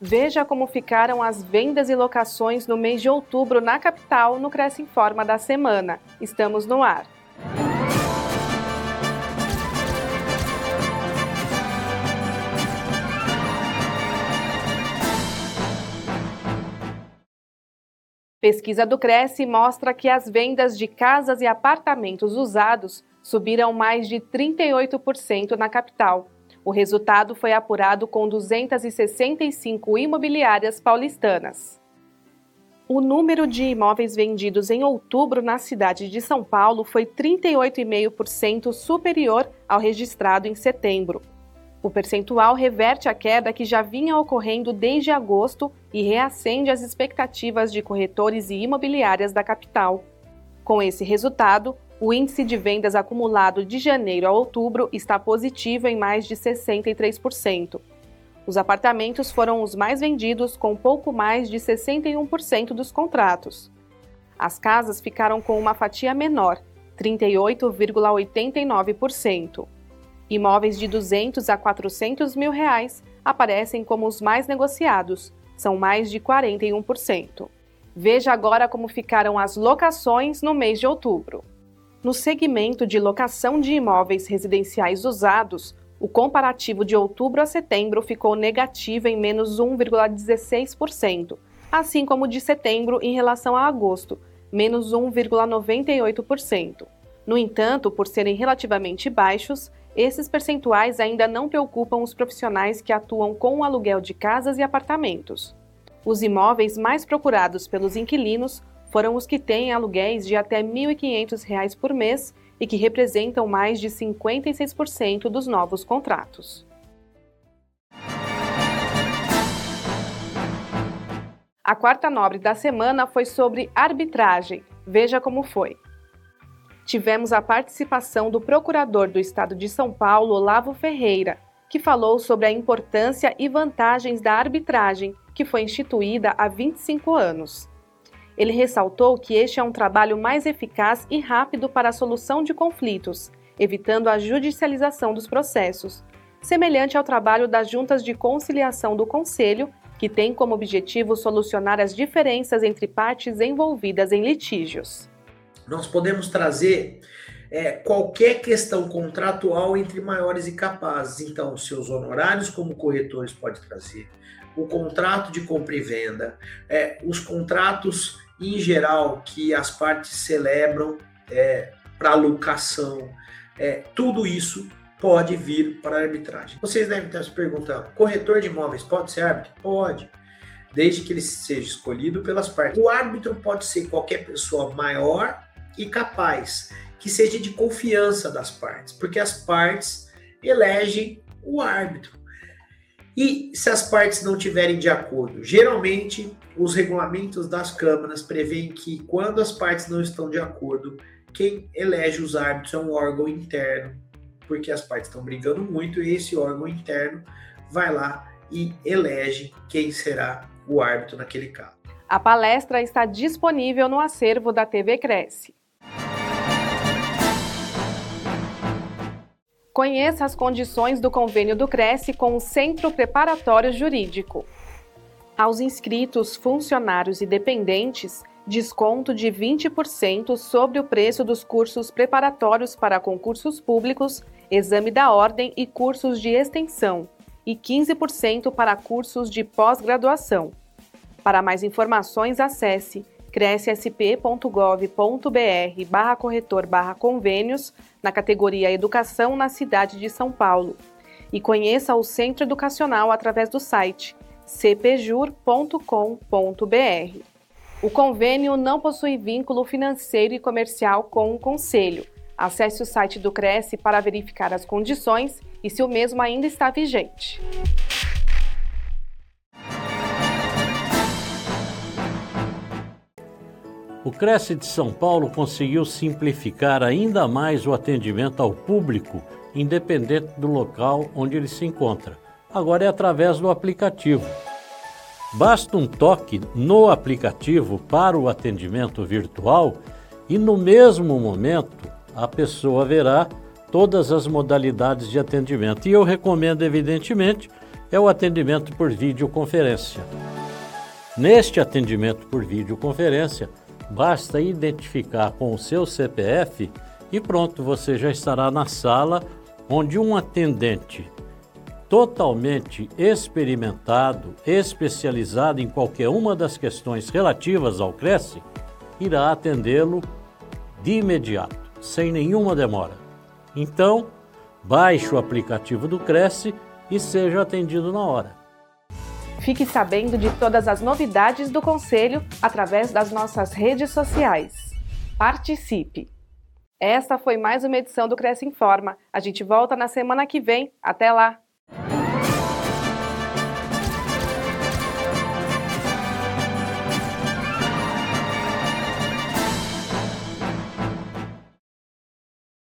Veja como ficaram as vendas e locações no mês de outubro na capital no Cresce Informa da semana. Estamos no ar. Pesquisa do Cresce mostra que as vendas de casas e apartamentos usados subiram mais de 38% na capital. O resultado foi apurado com 265 imobiliárias paulistanas. O número de imóveis vendidos em outubro na cidade de São Paulo foi 38,5% superior ao registrado em setembro. O percentual reverte a queda que já vinha ocorrendo desde agosto e reacende as expectativas de corretores e imobiliárias da capital. Com esse resultado, o índice de vendas acumulado de janeiro a outubro está positivo em mais de 63%. Os apartamentos foram os mais vendidos, com pouco mais de 61% dos contratos. As casas ficaram com uma fatia menor, 38,89%. Imóveis de 200 a 400 mil reais aparecem como os mais negociados, são mais de 41%. Veja agora como ficaram as locações no mês de outubro. No segmento de locação de imóveis residenciais usados, o comparativo de outubro a setembro ficou negativo em menos 1,16%, assim como de setembro em relação a agosto, menos 1,98%. No entanto, por serem relativamente baixos, esses percentuais ainda não preocupam os profissionais que atuam com o aluguel de casas e apartamentos. Os imóveis mais procurados pelos inquilinos foram os que têm aluguéis de até R$ 1.500 por mês e que representam mais de 56% dos novos contratos. A quarta nobre da semana foi sobre arbitragem. Veja como foi tivemos a participação do procurador do Estado de São Paulo, Olavo Ferreira, que falou sobre a importância e vantagens da arbitragem, que foi instituída há 25 anos. Ele ressaltou que este é um trabalho mais eficaz e rápido para a solução de conflitos, evitando a judicialização dos processos, semelhante ao trabalho das juntas de conciliação do Conselho, que tem como objetivo solucionar as diferenças entre partes envolvidas em litígios. Nós podemos trazer é, qualquer questão contratual entre maiores e capazes. Então, seus honorários como corretores pode trazer, o contrato de compra e venda, é, os contratos em geral que as partes celebram é, para locação, é, tudo isso pode vir para a arbitragem. Vocês devem estar se perguntando: corretor de imóveis pode ser árbitro? Pode desde que ele seja escolhido pelas partes. O árbitro pode ser qualquer pessoa maior e capaz, que seja de confiança das partes, porque as partes elegem o árbitro. E se as partes não tiverem de acordo, geralmente os regulamentos das câmaras prevêem que quando as partes não estão de acordo, quem elege os árbitros é um órgão interno, porque as partes estão brigando muito e esse órgão interno vai lá e elege quem será o árbitro naquele caso. A palestra está disponível no acervo da TV Cresce. Conheça as condições do convênio do Cresce com o Centro Preparatório Jurídico. Aos inscritos, funcionários e dependentes, desconto de 20% sobre o preço dos cursos preparatórios para concursos públicos, exame da ordem e cursos de extensão, e 15% para cursos de pós-graduação. Para mais informações, acesse crescsp.gov.br barra corretor barra convênios na categoria Educação na cidade de São Paulo e conheça o Centro Educacional através do site cpjur.com.br. O convênio não possui vínculo financeiro e comercial com o Conselho. Acesse o site do Cresce para verificar as condições e se o mesmo ainda está vigente. O Cresce de São Paulo conseguiu simplificar ainda mais o atendimento ao público, independente do local onde ele se encontra. Agora é através do aplicativo. Basta um toque no aplicativo para o atendimento virtual e no mesmo momento a pessoa verá todas as modalidades de atendimento. E eu recomendo, evidentemente, é o atendimento por videoconferência. Neste atendimento por videoconferência, basta identificar com o seu CPF e pronto, você já estará na sala onde um atendente totalmente experimentado, especializado em qualquer uma das questões relativas ao Cresce, irá atendê-lo de imediato, sem nenhuma demora. Então, baixe o aplicativo do Cresce e seja atendido na hora. Fique sabendo de todas as novidades do Conselho através das nossas redes sociais. Participe! Esta foi mais uma edição do Cresce Informa. A gente volta na semana que vem. Até lá!